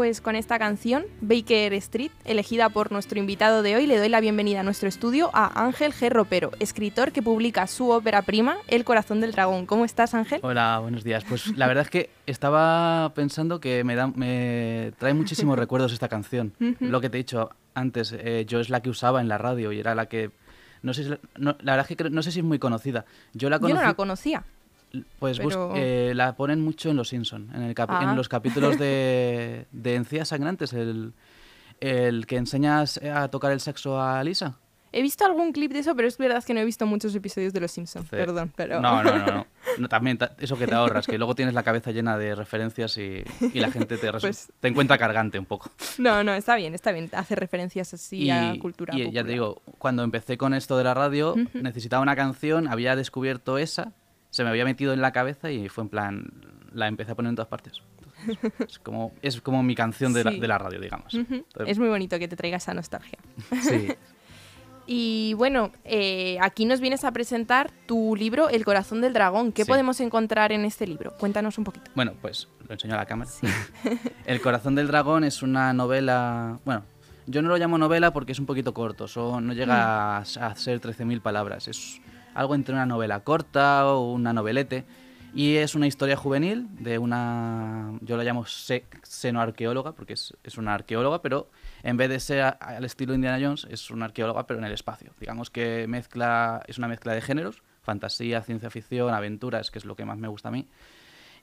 Pues con esta canción, Baker Street, elegida por nuestro invitado de hoy, le doy la bienvenida a nuestro estudio a Ángel G. Ropero, escritor que publica su ópera prima, El corazón del dragón. ¿Cómo estás, Ángel? Hola, buenos días. Pues la verdad es que estaba pensando que me, da, me trae muchísimos recuerdos esta canción. Lo que te he dicho antes, eh, yo es la que usaba en la radio y era la que... No sé, si, la verdad es que no sé si es muy conocida. Yo, la yo no la conocía. Pues eh, la ponen mucho en Los Simpson, en, el en ah. los capítulos de, de Encías Sangrantes, el, el que enseñas a tocar el sexo a Lisa. He visto algún clip de eso, pero es verdad que no he visto muchos episodios de Los Simpsons. Perdón, pero... No, no, no, no. también eso que te ahorras, que luego tienes la cabeza llena de referencias y, y la gente te, pues te encuentra cargante un poco. No, no, está bien, está bien. Hace referencias así a cultura Y ya te digo, cuando empecé con esto de la radio, necesitaba una canción, había descubierto esa se me había metido en la cabeza y fue en plan, la empecé a poner en todas partes. es, como, es como mi canción de, la, radio, digamos. es muy bonito que te traiga esa nostalgia. Sí. y bueno, eh, aquí nos vienes a presentar tu libro El corazón del dragón. ¿Qué podemos encontrar en este libro? Cuéntanos un poquito. Bueno, pues lo enseño a la cámara. El corazón del dragón es una novela, bueno, yo no lo llamo novela porque es un poquito corto, no llega a, a ser 13.000 palabras. Es algo entre una novela corta o una novelete. Y es una historia juvenil de una, yo la llamo senoarqueóloga, porque es, es, una arqueóloga, pero en vez de ser al estilo Indiana Jones, es una arqueóloga, pero en el espacio. Digamos que mezcla, es una mezcla de géneros, fantasía, ciencia ficción, aventuras, que es lo que más me gusta a mí.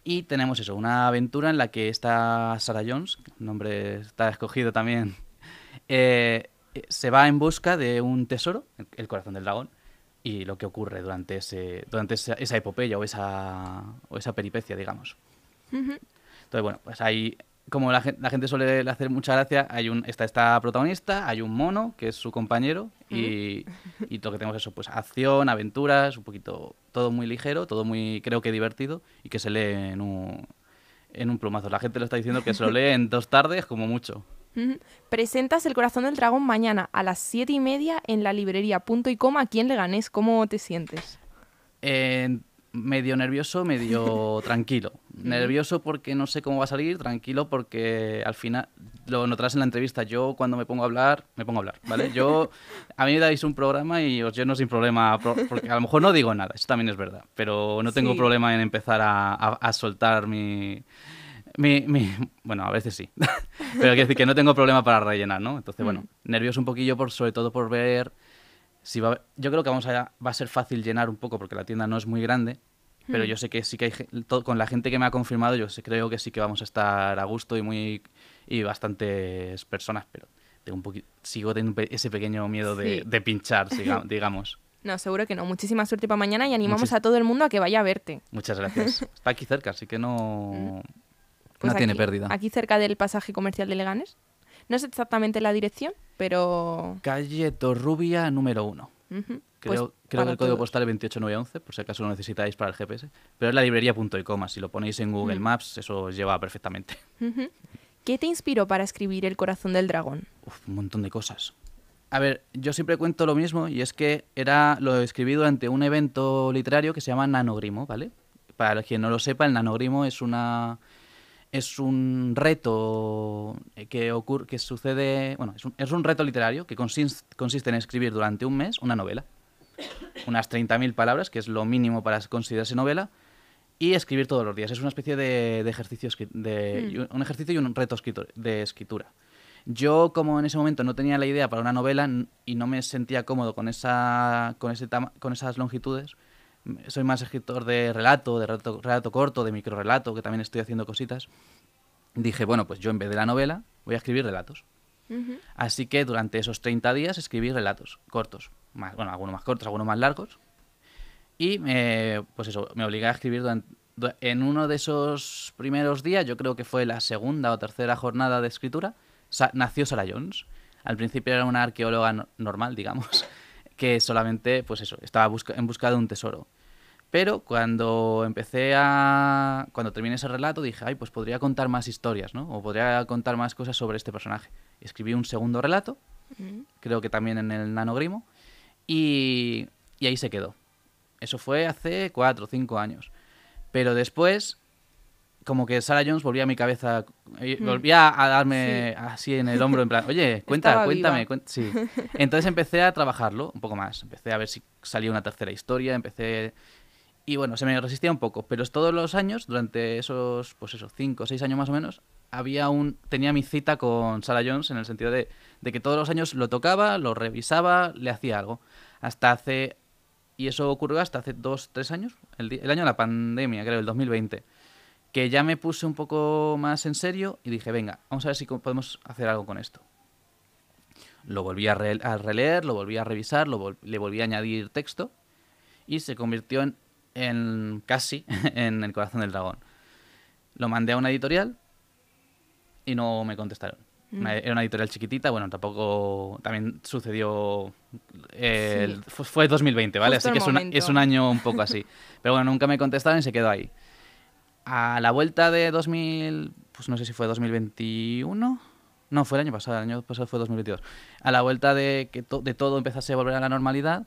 Y tenemos eso, una aventura en la que está Sarah Jones, nombre está escogido también, eh, se va en busca de un tesoro, el corazón del dragón, y lo que ocurre durante, ese, durante esa, epopeya o esa, o esa peripecia, digamos. Entonces, bueno, pues hay, como la, la, gente suele hacer mucha gracia, hay un, está esta protagonista, hay un mono, que es su compañero, y, y lo que tenemos eso, pues acción, aventuras, un poquito, todo muy ligero, todo muy, creo que divertido, y que se lee en un, en un plumazo. La gente lo está diciendo que se lo lee en dos tardes como mucho. Presentas El Corazón del Dragón mañana a las siete y media en la librería Punto y Coma aquí en Leganés. ¿Cómo te sientes? medio nervioso, medio tranquilo. Nervioso porque no sé cómo va a salir, tranquilo porque al final, lo notarás en la entrevista, yo cuando me pongo a hablar, me pongo a hablar, ¿vale? Yo, a mí me dais un programa y os lleno sin problema, porque a lo mejor no digo nada, eso también es verdad, pero no tengo problema en empezar a soltar mi mi, mi, bueno, a veces sí. Pero quiero decir que no tengo problema para rellenar, ¿no? Entonces, bueno, mm. nervioso un poquillo, por, sobre todo por ver si va Yo creo que vamos a, va a ser fácil llenar un poco porque la tienda no es muy grande, pero mm. yo sé que sí que hay... con la gente que me ha confirmado, yo sé, creo que sí que vamos a estar a gusto y muy... y bastantes personas, pero tengo un poquito, sigo teniendo ese pequeño miedo de, de pinchar, digamos. No, seguro que no. Muchísima suerte para mañana y animamos a todo el mundo a que vaya a verte. Muchas gracias. Está aquí cerca, así que no... Mm. Pues no tiene pérdida. Aquí cerca del pasaje comercial de Leganes. No sé exactamente la dirección, pero... Calle Torrubia número 1. Creo, pues que el código postal es 28911, por si acaso lo necesitáis para el GPS. Pero es la librería.com, si lo ponéis en Google Maps, eso os lleva perfectamente. ¿Qué te inspiró para escribir El corazón del dragón? un montón de cosas. A ver, yo siempre cuento lo mismo y es que era lo escribí durante un evento literario que se llama Nanogrimo, ¿vale? Para quien no lo sepa, el Nanogrimo es una es un reto que, ocurre, que sucede, bueno, es un, es un reto literario que consiste, consiste en escribir durante un mes una novela, unas 30.000 palabras, que es lo mínimo para considerarse novela, y escribir todos los días. Es una especie de, de ejercicio, de, hmm. un ejercicio y un reto de escritura. Yo, como en ese momento no tenía la idea para una novela y no me sentía cómodo con, esa, con, ese con esas longitudes, soy más escritor de relato, de relato, relato corto, de microrelato, que también estoy haciendo cositas. Dije, bueno, pues yo en vez de la novela voy a escribir relatos. Así que durante esos 30 días escribí relatos cortos, más, bueno, algunos más cortos, algunos más largos. Y pues eso, me obligué a escribir en uno de esos primeros días, yo creo que fue la segunda o tercera jornada de escritura, nació Sarah Jones. Al principio era una arqueóloga normal, digamos, que solamente, pues eso, estaba en busca de un tesoro. Pero cuando empecé a... Cuando terminé ese relato dije, ay, pues podría contar más historias, ¿no? O podría contar más cosas sobre este personaje. Escribí un segundo relato, creo que también en el nanogrimo, y, y ahí se quedó. Eso fue hace cuatro o cinco años. Pero después, como que Sarah Jones volvía a mi cabeza, eh, mm. volvía a darme así en el hombro, en plan, oye, cuenta, cuéntame. sí. Entonces empecé a trabajarlo un poco más. Empecé a ver si salía una tercera historia, empecé... Y bueno, se me resistía un poco, pero todos los años, durante esos, pues esos cinco o seis años más o menos, había un, tenía mi cita con Sarah Jones en el sentido de, de que todos los años lo tocaba, lo revisaba, le hacía algo. Hasta hace y eso ocurrió hasta hace dos, tres años, el, el, año de la pandemia, creo, el 2020 que ya me puse un poco más en serio y dije, venga, vamos a ver si podemos hacer algo con esto. Lo volví a, releer, lo volví a revisar, le volví a añadir texto y se convirtió en, en casi en el corazón del dragón. Lo mandé a una editorial y no me contestaron. Mm. era una editorial chiquitita, bueno, tampoco. También sucedió. El, Fue 2020, ¿vale? así que es un, es un, año un poco así. Pero bueno, nunca me contestaron y se quedó ahí a la vuelta de 2000, pues no sé si fue 2021. No, fue el año pasado, el año pasado fue 2022. A la vuelta de que de todo empezase a volver a la normalidad,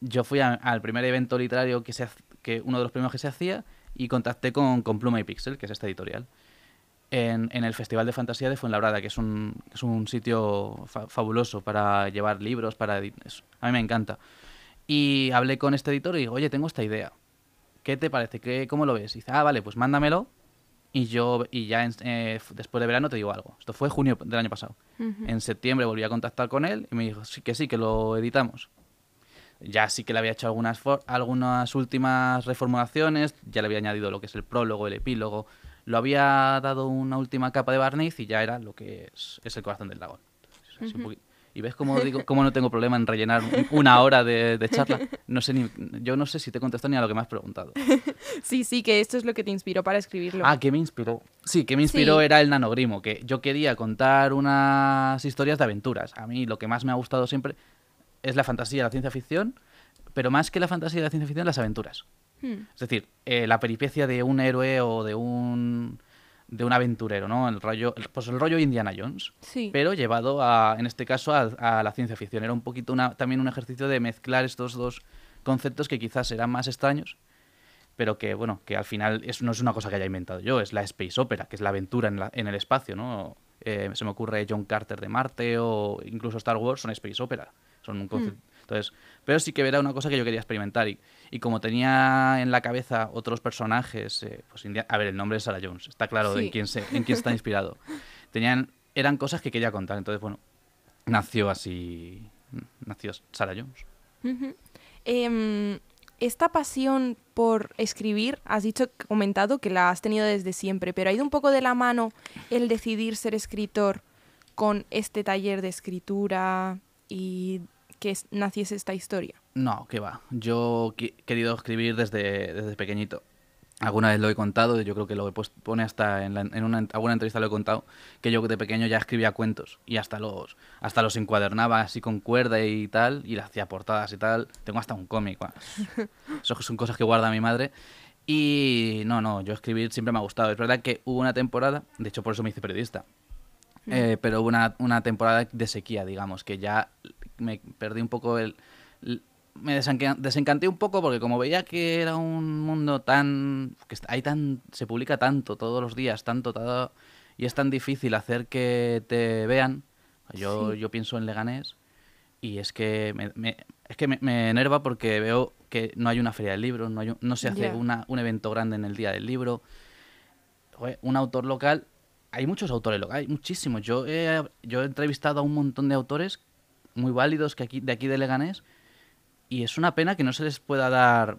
yo fui al primer evento literario que, se, que uno de los primeros que se hacía y contacté con, con Pluma y Pixel, que es esta editorial, en, en, el Festival de Fantasía de Fuenlabrada, que es un, es un sitio fabuloso para llevar libros, para eso. A mí me encanta. Y hablé con este editor y digo, oye, tengo esta idea. ¿Qué te parece? ¿Qué, ¿Cómo lo ves? Y dice, ah, vale, pues mándamelo y yo y ya eh, después de verano te digo algo. Esto fue junio del año pasado. En septiembre volví a contactar con él y me dijo, sí, que sí, que lo editamos. Ya sí que le había hecho algunas, algunas últimas reformulaciones, ya le había añadido lo que es el prólogo, el epílogo, lo había dado una última capa de barniz y ya era lo que es, el corazón del dragón. Y ves cómo digo, cómo no tengo problema en rellenar una hora de, charla. No sé ni, yo no sé si te contesto ni a lo que me has preguntado. Sí, sí, que esto es lo que te inspiró para escribirlo. Ah, ¿qué me inspiró? Sí, que me inspiró era el nanogrimo, que yo quería contar unas historias de aventuras. A mí lo que más me ha gustado siempre es la fantasía, la ciencia ficción, pero más que la fantasía y la ciencia ficción, las aventuras. Hmm. Es decir, eh, la peripecia de un héroe o de un de un aventurero, ¿no? El rollo, pues el rollo Indiana Jones, sí. pero llevado a, en este caso a, la ciencia ficción. Era un poquito una, también un ejercicio de mezclar estos dos conceptos que quizás eran más extraños, pero que bueno, que al final es, no es una cosa que haya inventado yo, es la space opera, que es la aventura en, en el espacio, ¿no? Eh, se me ocurre John Carter de Marte o incluso Star Wars son space opera, son un concepto. Mm. Entonces, pero sí que era una cosa que yo quería experimentar y, y como tenía en la cabeza otros personajes, eh, pues a ver, el nombre es Sarah Jones, está claro en, quién se, en quién está inspirado. Tenían, eran cosas que quería contar, entonces bueno, nació así, nació Sarah Jones. Em, esta pasión por escribir, has dicho, comentado que la has tenido desde siempre, pero ha ido un poco de la mano el decidir ser escritor con este taller de escritura y que naciese esta historia? No, que va. Yo he querido escribir desde, desde pequeñito. Alguna vez lo he contado, yo creo que lo he puesto, pone hasta en, en una, alguna entrevista lo he contado, que yo de pequeño ya escribía cuentos y hasta los, hasta los encuadernaba así con cuerda y tal, y le hacía portadas y tal. Tengo hasta un cómic. Eso son cosas que guarda mi madre. Y no, no, yo escribir siempre me ha gustado. Es verdad que hubo una temporada, de hecho por eso me hice periodista, eh, pero hubo una, una temporada de sequía, digamos, que ya me perdí un poco el... Me desencanté un poco porque como veía que era un mundo tan... que hay tan... se publica tanto todos los días, tanto, todo, y es tan difícil hacer que te vean. Yo, yo pienso en Leganés y es que me, es que me, enerva porque veo que no hay una feria del libro, no, hay, no se hace una, un evento grande en el día del libro. un autor local, hay muchos autores hay muchísimos. Yo yo he entrevistado a un montón de autores muy válidos que aquí, de aquí de Leganés y es una pena que no se les pueda dar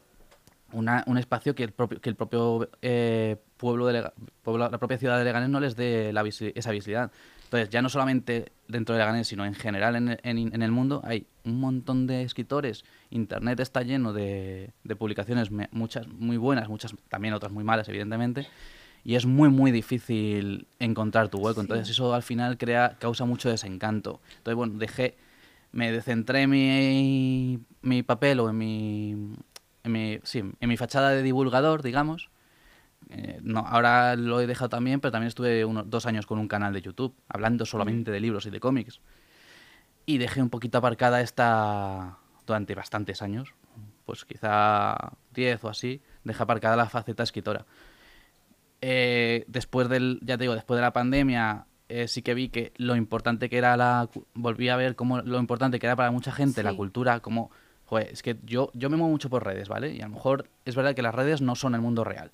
una, un espacio que el propio, que el propio eh, pueblo, de la propia ciudad de Leganés no les dé la esa visibilidad. Entonces, ya no solamente dentro de Leganés, sino en general en, en, el mundo, hay un montón de escritores. Internet está lleno de, de, publicaciones, muchas muy buenas, muchas también otras muy malas, evidentemente. Y es muy, muy difícil encontrar tu hueco. Entonces, eso al final crea, causa mucho desencanto. Entonces, bueno, dejé me descentré mi, mi papel o en mi, en mi, sí, en mi fachada de divulgador, digamos. Eh, no, ahora lo he dejado también, pero también estuve unos dos años con un canal de YouTube, hablando solamente de libros y de cómics. Y dejé un poquito aparcada esta durante bastantes años, pues quizá 10 o así, dejé aparcada la faceta escritora. Eh, después del, ya te digo, después de la pandemia, eh, sí que vi que lo importante que era la... Volví a ver cómo lo importante que era para mucha gente la cultura, como... Joder, es que yo, yo me muevo mucho por redes, ¿vale? Y a lo mejor es verdad que las redes no son el mundo real.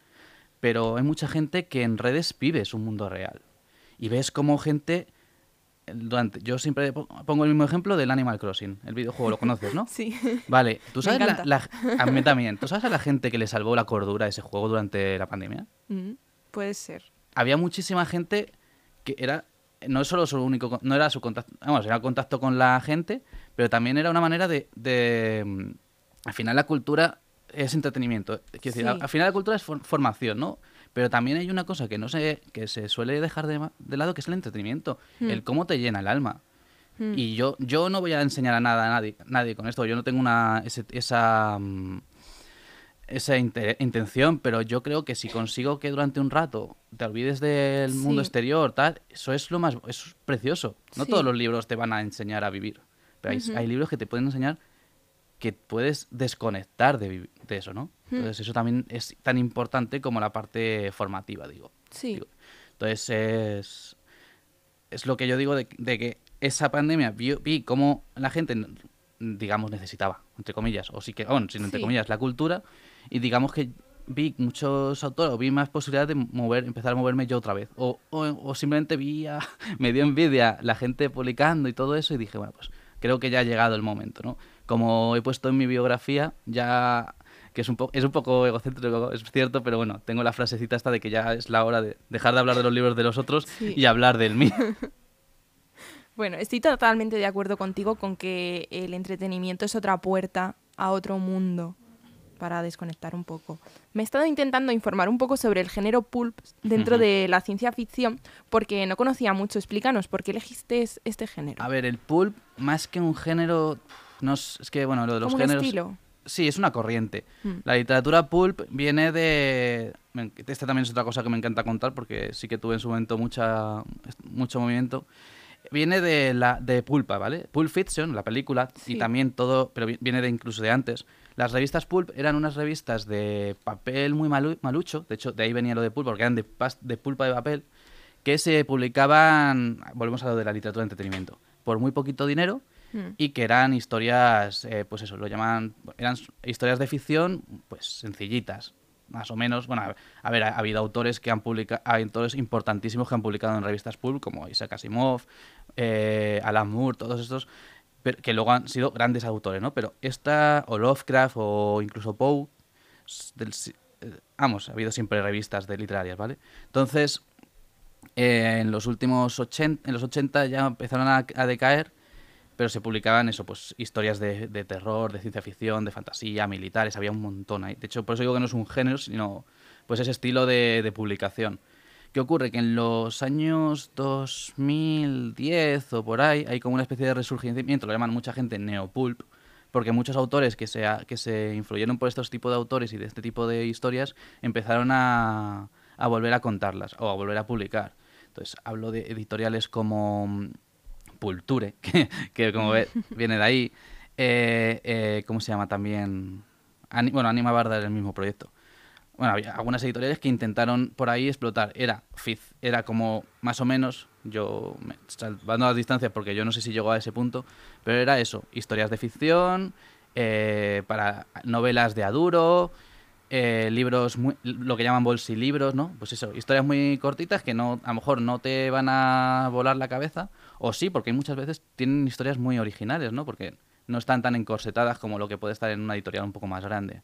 Pero hay mucha gente que en redes vive su mundo real. Y ves como gente... Durante, yo siempre po- pongo el mismo ejemplo del Animal Crossing, el videojuego, lo conoces, ¿no? Sí. Vale, ¿tú Me sabes la- a mí también, ¿tú sabes a la gente que le salvó la cordura a ese juego durante la pandemia? Mm, puede ser. Había muchísima gente que era no solo su único no era su contacto, vamos, era contacto con la gente, pero también era una manera de, de mm, al final la cultura es entretenimiento, quiero decir, Sí. al, al final la cultura es for- formación, ¿no? Pero también hay una cosa que no sé que se suele dejar de, de lado que es el entretenimiento, Hmm. el cómo te llena el alma. Mm. Y yo, yo no voy a enseñar a nada a nadie, nadie con esto. Yo no tengo una ese- esa mm, esa inte- intención, pero yo creo que si consigo que durante un rato te olvides del mundo exterior, tal, eso es lo más, eso es precioso. No Sí. todos los libros te van a enseñar a vivir, pero hay, libros que te pueden enseñar que puedes desconectar de, de eso, ¿no? Entonces eso también es tan importante como la parte formativa, digo. Sí. Digo, Entonces es, es lo que yo digo de, de que esa pandemia vi, vi cómo la gente, digamos, necesitaba, entre comillas, o sí que, bueno, sin entre Sí. comillas, la cultura, y digamos que vi muchos autores, o vi más posibilidades de mover, empezar a moverme yo otra vez, o, o, o simplemente vi, a- me dio envidia la gente publicando y todo eso, y dije, bueno, pues creo que ya ha llegado el momento, ¿no? Como he puesto en mi biografía, ya que es un, po- es un poco egocéntrico, es cierto, pero bueno, tengo la frasecita esta de que ya es la hora de dejar de hablar de los libros de los otros Sí. y hablar del mío. Bueno, estoy totalmente de acuerdo contigo con que el entretenimiento es otra puerta a otro mundo para desconectar un poco. Me he estado intentando informar un poco sobre el género pulp dentro Ujú. de la ciencia ficción porque no conocía mucho. Explícanos, ¿por qué elegiste es- este género? A ver, el pulp, más que un género, no es, es que, bueno, lo de los ¿Como un géneros... estilo? Sí, es una corriente. Mm. La literatura pulp viene de... Esta también es otra cosa que me encanta contar porque sí que tuve en su momento mucha, mucho movimiento. Viene de la de Pulpa, ¿vale? Pulp Fiction, la película, Sí. y también todo, pero vi- viene de incluso de antes. Las revistas Pulp eran unas revistas de papel muy malu- malucho, de hecho de ahí venía lo de Pulp, porque eran de, de pulpa de papel, que se publicaban, volvemos a lo de la literatura de entretenimiento, por muy poquito dinero Mm. y que eran historias, eh, pues eso, lo llaman, eran historias de ficción, pues sencillitas, más o menos. Bueno, a ver, ha, ha habido autores que han publicado, hay autores importantísimos que han publicado en revistas pulp, como Isaac Asimov, eh, Alan Moore, todos estos, que luego han sido grandes autores, ¿no? Pero esta, o Lovecraft, o incluso Poe, del eh, vamos, ha habido siempre revistas de literarias, ¿vale? Entonces, eh, en los últimos 80, en los 80 ya empezaron a, decaer, pero se publicaban eso, pues historias de, de terror, de ciencia ficción, de fantasía, militares, había un montón ahí. De hecho, por eso digo que no es un género, sino pues ese estilo de publicación. ¿Qué ocurre? Que en los años 2010 o por ahí hay como una especie de resurgimiento, lo llaman mucha gente neopulp, porque muchos autores que se, que se influyeron por estos tipos de autores y de este tipo de historias empezaron a, a volver a contarlas o a volver a publicar. Entonces, hablo de editoriales como mm, Pulture, que, que como ve, viene de ahí. Eh, eh, ¿Cómo se llama también? Ani- bueno, Anima Barda era el mismo proyecto. Bueno, había algunas editoriales que intentaron por ahí explotar. Era Fiz, era como más o menos, yo me, salvando las distancias porque yo no sé si llegó a ese punto, pero era eso, historias de ficción, eh, para novelas de Aduro, eh, libros, muy- lo que llaman bolsilibros, ¿no? Pues eso, historias muy cortitas que no, a lo mejor no te van a volar la cabeza, o sí, porque muchas veces tienen historias muy originales, ¿no? Porque no están tan encorsetadas como lo que puede estar en una editorial un poco más grande.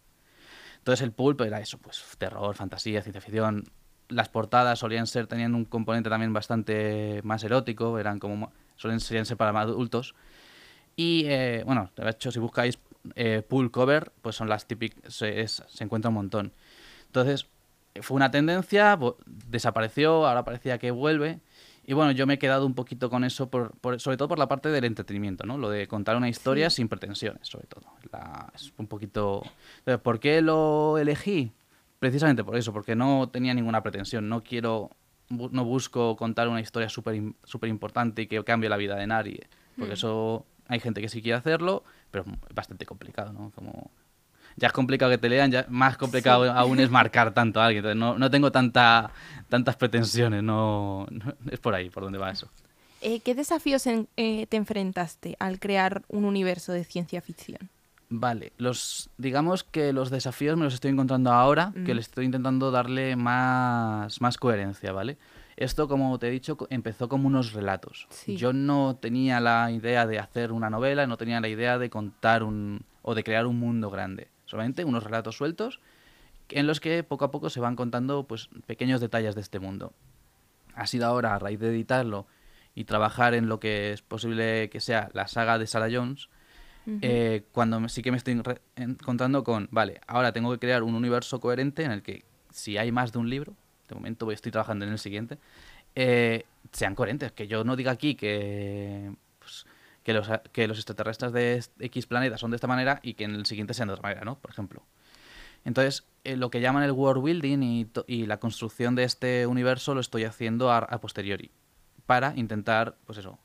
Entonces el pulp era eso, pues terror, fantasía, ciencia ficción. Las portadas solían ser, tenían un componente también bastante más erótico, eran como, solían, ser para más adultos. Y eh, bueno, de hecho, si buscáis eh, cover, pues son las típicas, se, se encuentra un montón. Entonces, fue una tendencia, desapareció, ahora parecía que vuelve. Y bueno, yo me he quedado un poquito con eso, por, por- sobre todo por la parte del entretenimiento, ¿no? Lo de contar una historia sin pretensiones, sobre todo. La- es un poquito... Entonces, ¿Por qué lo elegí? Precisamente por eso, porque no tenía ninguna pretensión. No quiero, bu- no busco contar una historia súper súper importante y que cambie la vida de nadie. Porque Hmm. eso hay gente que sí quiere hacerlo, pero es bastante complicado, ¿no? Como... ya es complicado que te lean, ya más complicado aún es marcar tanto a alguien. Entonces no, no tengo tanta, tantas pretensiones, no, no- es por ahí, por donde va eso. Eh, ¿Qué desafíos en- eh, te enfrentaste al crear un universo de ciencia ficción? Vale, los digamos que los desafíos me los estoy encontrando ahora, que Mm. le estoy intentando darle más, más coherencia, ¿vale? Esto, como te he dicho, empezó como unos relatos. Sí. Yo no tenía la idea de hacer una novela, no tenía la idea de contar un o de crear un mundo grande. Solamente unos relatos sueltos en los que poco a poco se van contando pues pequeños detalles de este mundo. Ha sido ahora, a raíz de editarlo y trabajar en lo que es posible que sea la saga de Sarah Jones, eh, cuando sí que me estoy encontrando con, vale, ahora tengo que crear un universo coherente en el que si hay más de un libro, de momento estoy trabajando en el siguiente, eh, sean coherentes, que yo no diga aquí que, que, los, que los extraterrestres de X planeta son de esta manera y que en el siguiente sean de otra manera, ¿no? Por ejemplo. Entonces, eh, lo que llaman el world building y, y la construcción de este universo lo estoy haciendo a, a posteriori para intentar, pues eso.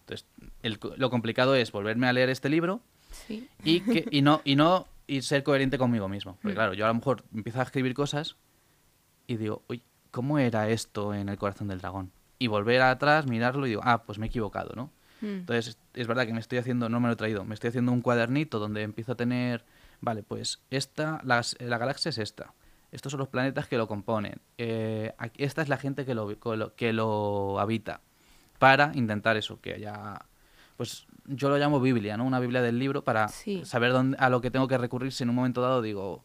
Entonces, el lo complicado es volverme a leer este libro Sí. y que y no y no y ser coherente conmigo mismo porque Mm. claro yo a lo mejor empiezo a escribir cosas y digo uy cómo era esto en el corazón del dragón y volver atrás mirarlo y digo ah pues me he equivocado no Mm. entonces es verdad que me estoy haciendo no me lo he traído me estoy haciendo un cuadernito donde empiezo a tener vale pues esta las- la galaxia es esta estos son los planetas que lo componen eh, aquí- esta es la gente que lo que lo- que lo habita para intentar eso que haya pues yo lo llamo Biblia, ¿no? Una Biblia del libro para Sí. saber dónde, a lo que tengo que recurrir si en un momento dado digo,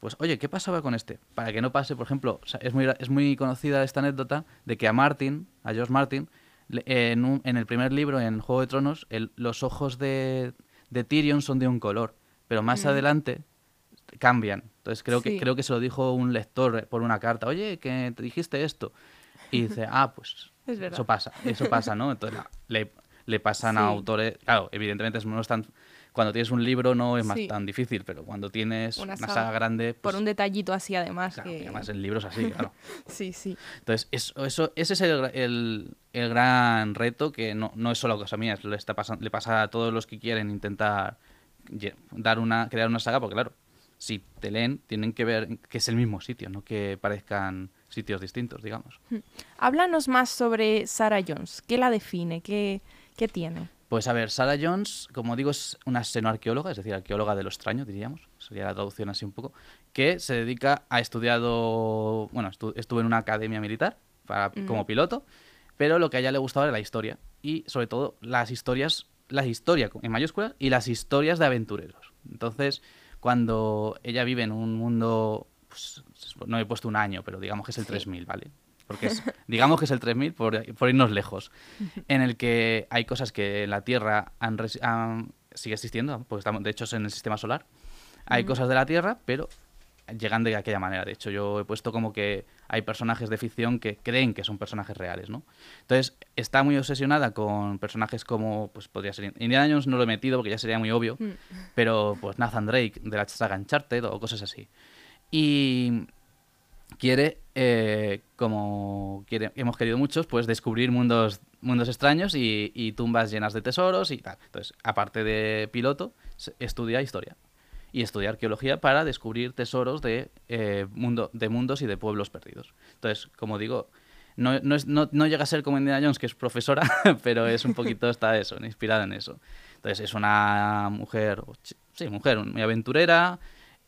pues oye, ¿qué pasaba con este? Para que no pase, por ejemplo, o sea, es, muy, es muy conocida esta anécdota de que a Martin, a George Martin, en, un- en el primer libro, en Juego de Tronos, el- los ojos de, de Tyrion son de un color, pero más Mm. adelante cambian. Entonces creo, Sí. que, creo que se lo dijo un lector por una carta, oye, que te dijiste esto. Y dice, ah, pues Es eso pasa, eso pasa, ¿no? Entonces le, le pasan a autores, claro, evidentemente no es tan, cuando tienes un libro no es más Sí. tan difícil, pero cuando tienes Una una, saga. grande, Por pues, un detallito así además claro, que... y además el libro es así, claro. Sí, sí. Entonces, eso, eso, ese es el, el, el gran reto que no, no es solo cosa mía, le, está pasan- le pasa a todos los que quieren intentar dar una, crear una saga, porque claro, si te leen, tienen que ver que es el mismo sitio, no que parezcan sitios distintos, digamos. Háblanos más sobre Sarah Jones. ¿Qué la define? ¿Qué, qué tiene? Pues a ver, Sarah Jones, como digo, es una xenoarqueóloga, es decir, arqueóloga de lo extraño, diríamos, sería la traducción así un poco, que se dedica a estudiado, bueno, estu- estuvo en una academia militar para, Mm. como piloto, pero lo que a ella le gustaba era la historia y sobre todo las historias, la historia en mayúsculas y las historias de aventureros. Entonces, cuando ella vive en un mundo, pues, no he puesto un año, pero digamos que es el Sí. 3000, ¿vale? Porque es, digamos que es el 3000 por, por irnos lejos, en el que hay cosas que en la Tierra han, resi- han- sigue existiendo, porque estamos, de hecho es en el sistema solar. Hay cosas de la Tierra, pero llegan de aquella manera. De hecho, yo he puesto como que hay personajes de ficción que creen que son personajes reales, ¿no? Entonces, está muy obsesionada con personajes como, pues podría ser... Indiana Jones no lo he metido porque ya sería muy obvio, Mm. pero pues Nathan Drake de la saga Uncharted o cosas así. Y quiere, eh, como quiere, hemos querido muchos, pues descubrir mundos, mundos extraños y, tumbas llenas de tesoros y tal. Entonces, aparte de piloto, estudia historia y estudia arqueología para descubrir tesoros de, eh, mundo, de mundos y de pueblos perdidos. Entonces, como digo, no, no, es- no- no llega a ser como Indiana Jones, que es profesora, pero es un poquito, está eso, inspirada en eso. Entonces, es una mujer, sí, mujer, muy aventurera,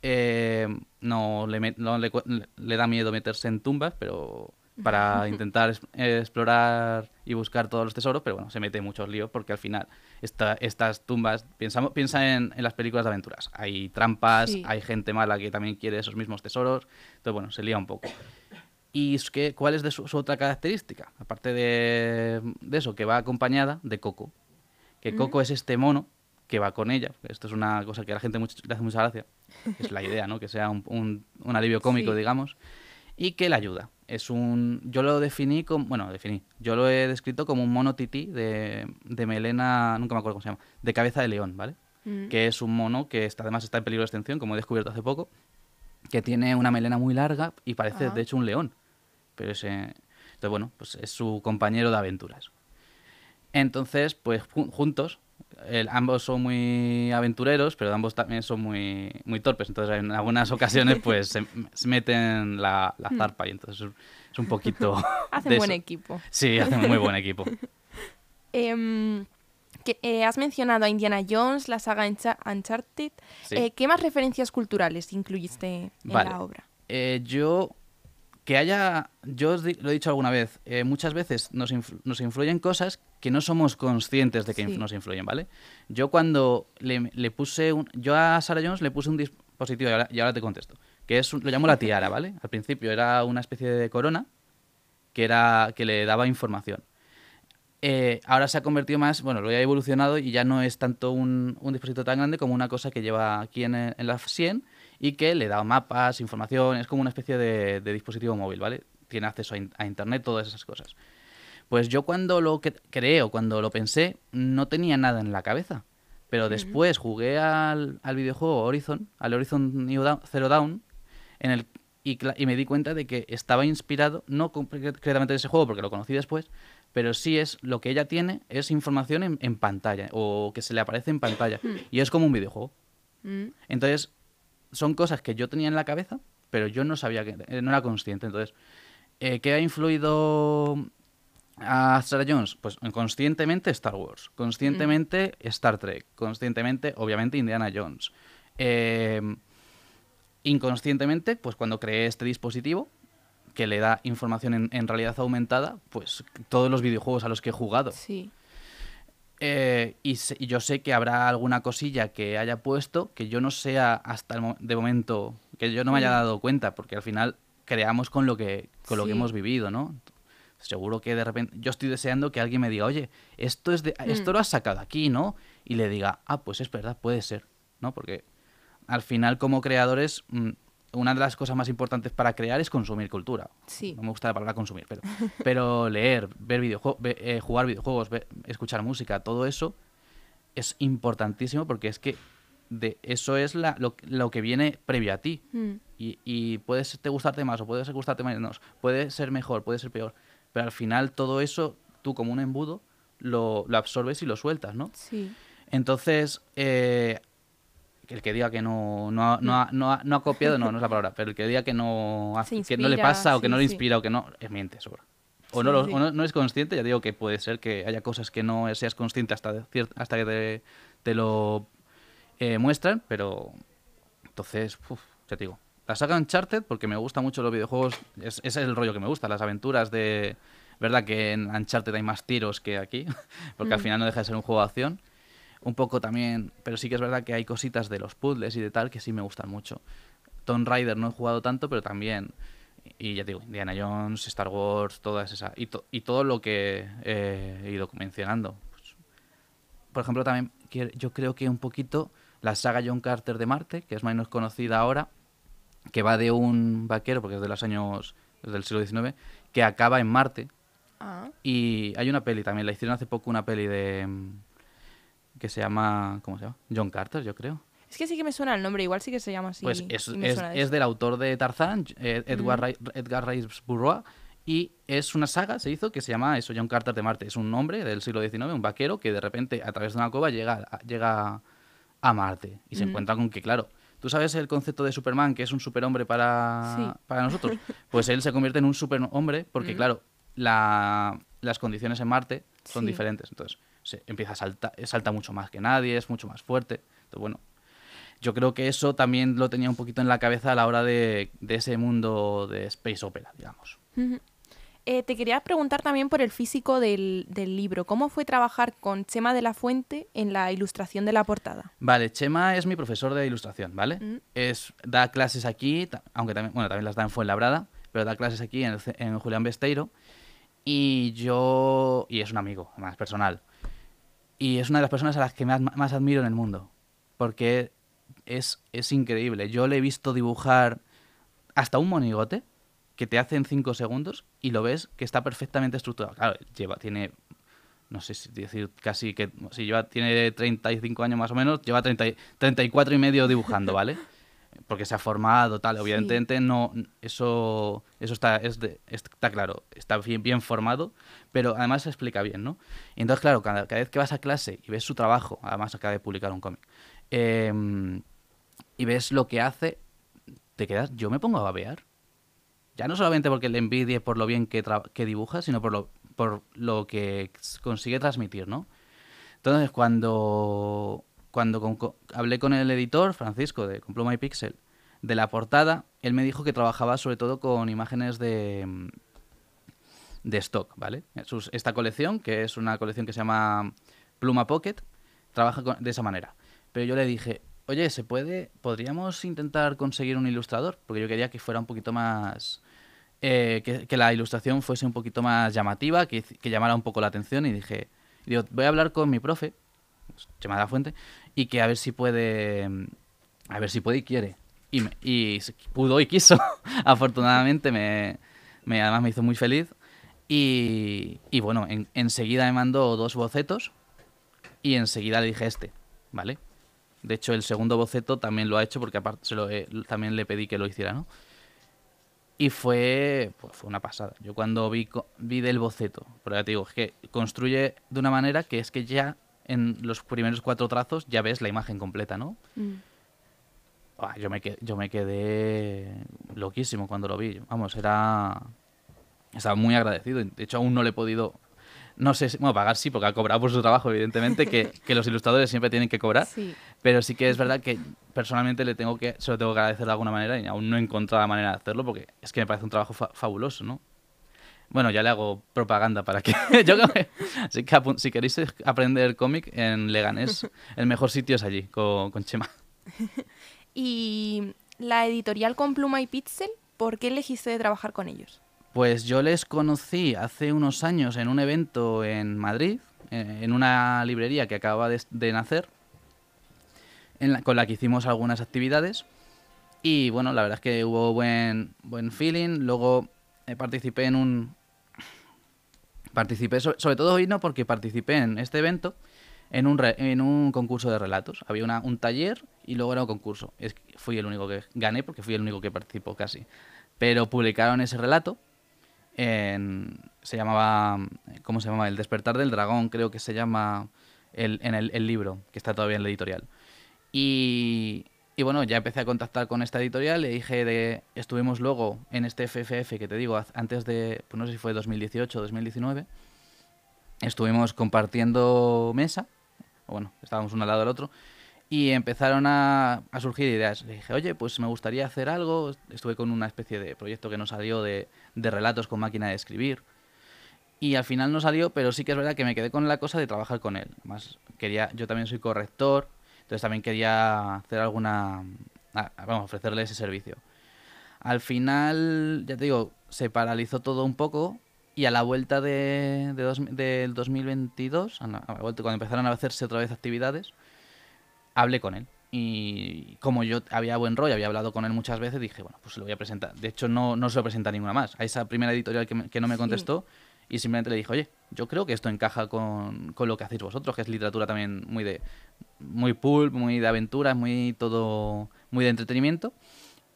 eh, no, le, met- no le, cu- le da miedo meterse en tumbas, pero para intentar es- explorar y buscar todos los tesoros, pero bueno, se mete en muchos líos porque al final esta- estas tumbas, pensamos, piensa en, en las películas de aventuras, hay trampas, Sí. hay gente mala que también quiere esos mismos tesoros, entonces bueno, se lía un poco. ¿Y es que, cuál es de su, su otra característica? Aparte de, de eso, que va acompañada de Coco. Que Mm. Coco es este mono que va con ella. Esto es una cosa que a la gente mucho- le hace mucha gracia. Es la idea, ¿no? Que sea un, un- un alivio cómico, Sí. digamos. Y que le ayuda. Es un... Yo lo definí como... Bueno, definí. Yo lo he descrito como un mono tití de, de melena... Nunca me acuerdo cómo se llama. De cabeza de león, ¿vale? Mm. que es un mono que está, además está en peligro de extinción, como he descubierto hace poco, que tiene una melena muy larga y parece Ah. de hecho un león. Pero ese, entonces bueno, pues es su compañero de aventuras. Entonces, pues ju- juntos El- ambos son muy aventureros, pero ambos también son muy, muy torpes. Entonces, en algunas ocasiones, pues se, se meten la, la zarpa y entonces es un poquito. Hacen buen eso. equipo. Sí, hacen muy buen equipo. Em, que, eh, has mencionado a Indiana Jones, la saga Uncha- Uncharted. Sí. Eh, ¿Qué más referencias culturales incluiste en Vale. la obra? Eh, yo. Que haya. Yo os lo he dicho alguna vez. eh, muchas veces nos, influ- nos influyen cosas que no somos conscientes de que inf- nos influyen, ¿vale? Yo cuando le, le puse un. Yo a Sarah Jones le puse un dispositivo, y ahora, y ahora te contesto. Que es un- lo llamo la tiara, ¿vale? Al principio era una especie de corona que, era, que le daba información. Eh, ahora se ha convertido más, bueno, lo ha evolucionado y ya no es tanto un, un dispositivo tan grande como una cosa que lleva aquí en, en la sien y que le da mapas, información, es como una especie de, de dispositivo móvil, ¿vale? Tiene acceso a, in- a internet, todas esas cosas. Pues yo cuando lo cre- creé o cuando lo pensé, no tenía nada en la cabeza. Pero después jugué al, al videojuego Horizon, al Horizon Zero Dawn, en el, y me di cuenta de que estaba inspirado, no concretamente de ese juego, porque lo conocí después, pero sí es lo que ella tiene, es información en, en pantalla, o que se le aparece en pantalla. Y es como un videojuego. Mm, Entonces, son cosas que yo tenía en la cabeza, pero yo no sabía que, eh, no era consciente. Entonces, eh, ¿qué ha influido a Sarah Jones? Pues conscientemente Star Wars, conscientemente Star Trek, conscientemente, obviamente, Indiana Jones. Eh, inconscientemente, pues cuando creé este dispositivo que le da información en, en realidad aumentada, pues todos los videojuegos a los que he jugado. sí. Eh, y, yo sé que habrá alguna cosilla que haya puesto que yo no sea hasta el mo- de momento, que yo no me haya Mm. dado cuenta, porque al final creamos con lo que, con lo que hemos vivido, ¿no? Seguro que de repente yo estoy deseando que alguien me diga, oye, esto es de, esto Mm. lo has sacado aquí, ¿no? Y le diga, ah, pues es verdad, puede ser, ¿no? Porque al final como creadores, mm, una de las cosas más importantes para crear es consumir cultura. Sí. No me gusta la palabra consumir, pero, pero leer, ver videojuegos, jugar videojuegos, ver- escuchar música, todo eso es importantísimo porque es que de eso es la, lo, lo que viene previo a ti. Mm, Y, y puede ser- te gustarte más o puede ser gustarte menos, puede ser mejor, puede ser peor, pero al final todo eso, tú como un embudo, lo, lo absorbes y lo sueltas, ¿no? sí. Entonces, eh, el que diga que no, no, ha- no, ha, no, ha, no ha copiado, no, no es la palabra, pero el que diga que no, hace- Se que no le inspira, pasa o que sí, no le sí. inspira o que no, es miente, sobra. O, Sí, no, lo- o no, no es consciente, ya digo que puede ser que haya cosas que no seas consciente hasta, de hasta que te, te lo eh, muestran, pero entonces, uf, ya te digo. La saga Uncharted, porque me gusta mucho los videojuegos, es, ese es el rollo que me gusta, las aventuras de... Verdad que en Uncharted hay más tiros que aquí, porque al Mm. final no deja de ser un juego de acción. Un poco también, pero sí que es verdad que hay cositas de los puzzles y de tal que sí me gustan mucho. Tomb Raider no he jugado tanto, pero también, y ya digo, Indiana Jones, Star Wars, todas esas, y, to- y todo lo que eh, he ido mencionando. Pues, por ejemplo, también yo creo que un poquito la saga John Carter de Marte, que es menos conocida ahora, que va de un vaquero, porque es de los años del siglo XIX, que acaba en Marte. Ah, Y hay una peli también, la hicieron hace poco una peli de... que se llama... ¿Cómo se llama? John Carter, yo creo. es que sí que me suena el nombre, igual sí que se llama así. Pues es, es- es del autor de Tarzán, eh, Edward, Mm. Ray- Edgar Rice Burroughs, y es una saga, se hizo, que se llama eso, John Carter de Marte. Es un hombre del siglo XIX, un vaquero, que de repente, a través de una cueva, llega, a- llega a Marte. Y se Mm. encuentra con que, claro, ¿tú sabes el concepto de Superman, que es un superhombre para, Sí. para nosotros? Pues él se convierte en un superhombre porque, Mm. claro, la- las condiciones en Marte son Sí. diferentes. Entonces, se empieza a saltar, salta mucho más que nadie, es mucho más fuerte. Entonces, bueno, yo creo que eso también lo tenía un poquito en la cabeza a la hora de, de ese mundo de space opera, digamos. Eh, te quería preguntar también por el físico del, del libro. ¿Cómo fue trabajar con Chema de la Fuente en la ilustración de la portada? Vale, Chema es mi profesor de ilustración, ¿vale? Mm. Es, da clases aquí, aunque también, bueno, también las da en Fuenlabrada, pero da clases aquí en, el en Julián Besteiro. Y yo, y es un amigo, más personal. Y es una de las personas a las que más, más admiro en el mundo, porque es, es increíble. Yo le he visto dibujar hasta un monigote que te hace en 5 segundos y lo ves que está perfectamente estructurado. Claro, lleva, tiene, no sé si decir casi que, si lleva, tiene 35 años más o menos, lleva 30, y- 34 y medio dibujando, ¿vale? Porque se ha formado, tal. Obviamente no, eso, eso está, es está claro, está bien, bien formado, pero además se explica bien, ¿no? Y entonces, claro, cada, vez que vas a clase y ves su trabajo, además acaba de publicar un cómic, em, y ves lo que hace, te quedas, yo me pongo a babear. Ya no solamente porque le envidie por lo bien que, que dibuja, sino por lo, por lo que consigue transmitir, ¿no? Entonces, cuando cuando hablé con el editor, Francisco, de Comploma y Pixel, de la portada, él me dijo que trabajaba sobre todo con imágenes de, mm, de stock, ¿vale? esta colección, que es una colección que se llama Pluma Pocket, trabaja de esa manera. Pero yo le dije, oye, ¿se puede? ¿Podríamos intentar conseguir un ilustrador? Porque yo quería que fuera un poquito más... Eh, que, la ilustración fuese un poquito más llamativa, que, llamara un poco la atención y dije, digo, voy a hablar con mi profe, llamada Fuente, y que a ver si puede, a ver si puede y quiere. Y, pudo y quiso. Afortunadamente me, además me hizo muy feliz. Y, y bueno, en, enseguida me mandó dos bocetos y enseguida le dije este, ¿vale? De hecho, el segundo boceto también lo ha hecho porque aparte se lo, también le pedí que lo hiciera, ¿no? Y fue, pues fue una pasada. Yo cuando vi, vi del boceto, ya te digo, es que construye de una manera que es que ya en los primeros cuatro trazos ya ves la imagen completa, ¿no? Mm. yo, me quedé, yo me quedé loquísimo cuando lo vi. Vamos, era... Estaba muy agradecido. De hecho, aún no le he podido... No sé, si, bueno, pagar sí, porque ha cobrado por su trabajo, evidentemente, que, que los ilustradores siempre tienen que cobrar. Sí. Pero sí que es verdad que personalmente le tengo que, se lo tengo que agradecer de alguna manera y aún no he encontrado la manera de hacerlo porque es que me parece un trabajo fabuloso, ¿no? Bueno, ya le hago propaganda para que... Yo Así que si queréis aprender cómic en Leganés, el mejor sitio es allí, con, Chema. ¿Y la editorial con Pluma y Pixel, por qué elegiste trabajar con ellos? Pues yo les conocí hace unos años en un evento en Madrid, eh, en una librería que acababa de, nacer, con la que hicimos algunas actividades. Y bueno, la verdad es que hubo buen, buen feeling. Luego eh, participé en un... Participé, sobre, todo hoy no, porque participé en este evento en un, en un concurso de relatos. Había una, un taller y luego era un concurso. Es, fui el único que gané porque fui el único que participó casi. Pero publicaron ese relato. En, se llamaba. ¿Cómo se llama? El despertar del dragón, creo que se llama el, en el, el libro, que está todavía en la editorial. Y, y bueno, ya empecé a contactar con esta editorial, le dije de... Estuvimos luego en este FFF que te digo, antes de, pues no sé si fue 2018 o 2019, estuvimos compartiendo mesa, bueno, estábamos uno al lado del otro, y empezaron a, surgir ideas. Le dije, oye, pues me gustaría hacer algo, estuve con una especie de proyecto que nos salió de, de relatos con máquina de escribir, y al final no salió, pero sí que es verdad que me quedé con la cosa de trabajar con él. Más quería, yo también soy corrector, entonces también quería hacer alguna, ah, vamos, ofrecerle ese servicio. Al final, ya te digo, se paralizó todo un poco y a la vuelta de, del 2022, a la vuelta, cuando empezaron a hacerse otra vez actividades, hablé con él. Y como yo había buen rollo, había hablado con él muchas veces, dije, bueno, pues se lo voy a presentar. De hecho, no, no se lo presenta ninguna más. A esa primera editorial que, que no me contestó, y simplemente le dije, oye, yo creo que esto encaja con, con, lo que hacéis vosotros, que es literatura también muy de muy pulp, muy de aventuras, muy todo muy de entretenimiento.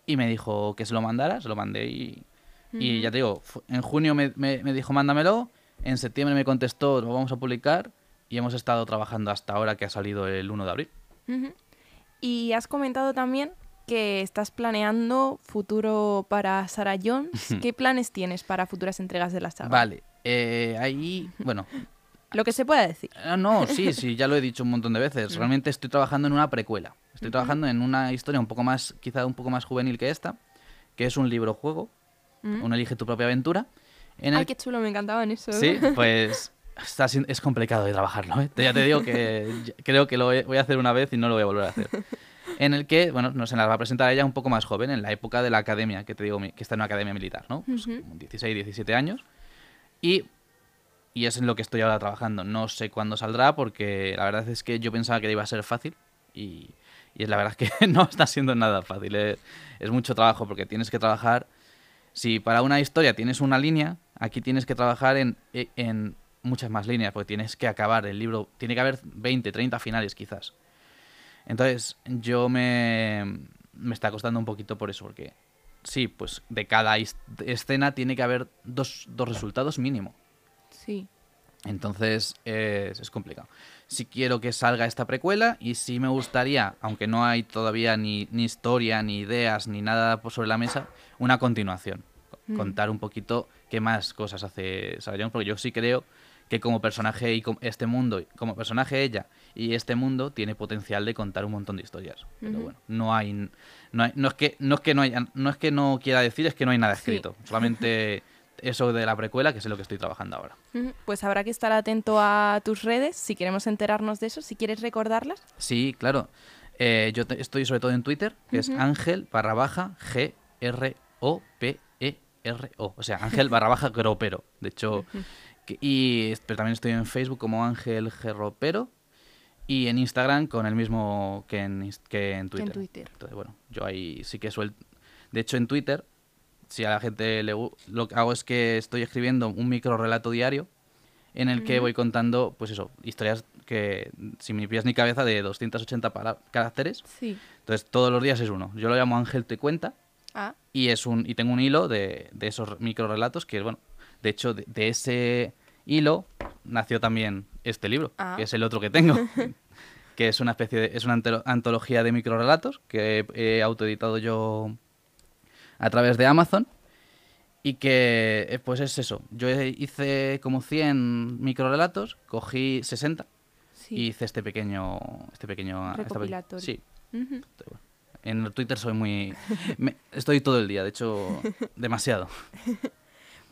Y me dijo que se lo mandara, se lo mandé y, y ya te digo, en junio me, me, dijo mándamelo, en septiembre me contestó, lo vamos a publicar y hemos estado trabajando hasta ahora que ha salido el 1 de abril. Y has comentado también que estás planeando futuro para Sarah Jones. ¿Qué planes tienes para futuras entregas de la saga? Vale, eh, ahí, bueno... Lo que se pueda decir. Ah, no, sí, sí, ya lo he dicho un montón de veces. Realmente estoy trabajando en una precuela. Estoy trabajando en una historia un poco más, quizá un poco más juvenil que esta, que es un libro juego, un elige tu propia aventura. En Ay, qué chulo, me encantaban eso. Sí, pues está, es complicado de trabajarlo. ¿eh? Ya te digo que creo que lo voy a hacer una vez y no lo voy a volver a hacer. En el que, bueno, nos la va a presentar ella un poco más joven, en la época de la academia, que te digo que está en una academia militar, ¿no? Pues 16, 17 años. Y, y es en lo que estoy ahora trabajando. No sé cuándo saldrá porque la verdad es que yo pensaba que iba a ser fácil y, y la verdad es que no está siendo nada fácil. Es, es mucho trabajo porque tienes que trabajar... Si para una historia tienes una línea, aquí tienes que trabajar en, en muchas más líneas, porque tienes que acabar el libro, tiene que haber 20, 30 finales quizás. Entonces, yo me, me está costando un poquito por eso, porque sí, pues de cada escena tiene que haber dos, dos resultados mínimo. Sí. Entonces eh, es complicado. Si quiero que salga esta precuela y sí me gustaría, aunque no hay todavía ni, ni historia, ni ideas, ni nada sobre la mesa, una continuación. Mm. Contar un poquito qué más cosas hace Sarah Jones, porque yo sí creo que como personaje y este mundo, como personaje ella y este mundo tiene potencial de contar un montón de historias. Pero bueno, no hay, no hay- no es que no es que no haya, no es que no quiera decir, es que no hay nada Sí. escrito. Solamente eso de la precuela, que es lo que estoy trabajando ahora. Pues habrá que estar atento a tus redes si queremos enterarnos de eso, si quieres recordarlas. Sí, claro. Eh, yo te- estoy sobre todo en Twitter, que es. Ángel barra baja G R O P E R O. O sea, Ángel barra baja Gropero. De hecho, que- y pero también estoy en Facebook como Ángel Gerropero y en Instagram con el mismo que en, que en Que en Twitter. Twitter. Entonces, bueno, yo ahí sí que suelto. De hecho, en Twitter, si a la gente le gu- lo que hago es que estoy escribiendo un micro relato diario en el que voy contando, pues eso, historias que sin ni pies ni cabeza de 280 para- caracteres. Sí. Entonces, todos los días es uno. Yo lo llamo Ángel te cuenta Ah, y es un y tengo un hilo de, de esos micro relatos que, bueno, de hecho, de, de ese hilo nació también este libro, Ah. que es el otro que tengo. que es una especie de, es una antolo- antología de microrelatos que he, autoeditado yo a través de Amazon y que eh, pues es eso yo hice como 100 microrelatos cogí 60 sí. y hice este pequeño este pequeño esta sí en Twitter soy muy me- estoy todo el día de hecho demasiado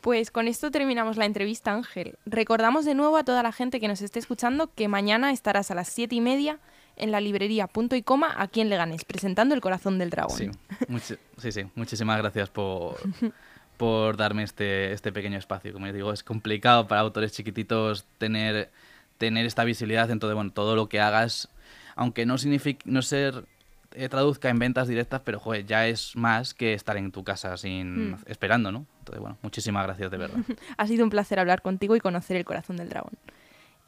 Pues con esto terminamos la entrevista, Ángel. Recordamos de nuevo a toda la gente que nos esté escuchando que mañana estarás a las siete y media en la librería Punto y Coma aquí en Leganés, presentando El Corazón del Dragón. sí, sí sí muchísimas gracias por por darme este este pequeño espacio como les digo es complicado para autores chiquititos tener tener esta visibilidad entonces bueno todo lo que hagas aunque no signifique no ser eh, traduzca en ventas directas pero joder, ya es más que estar en tu casa sin Mm. esperando no entonces bueno muchísimas gracias de verdad Ha sido un placer hablar contigo y conocer El Corazón del Dragón.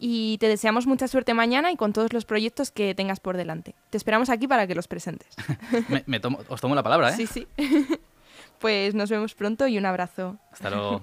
Y te deseamos mucha suerte mañana y con todos los proyectos que tengas por delante. Te esperamos aquí para que los presentes. Me- me tomo- os tomo la palabra eh Sí, sí. pues nos vemos pronto y un abrazo. hasta luego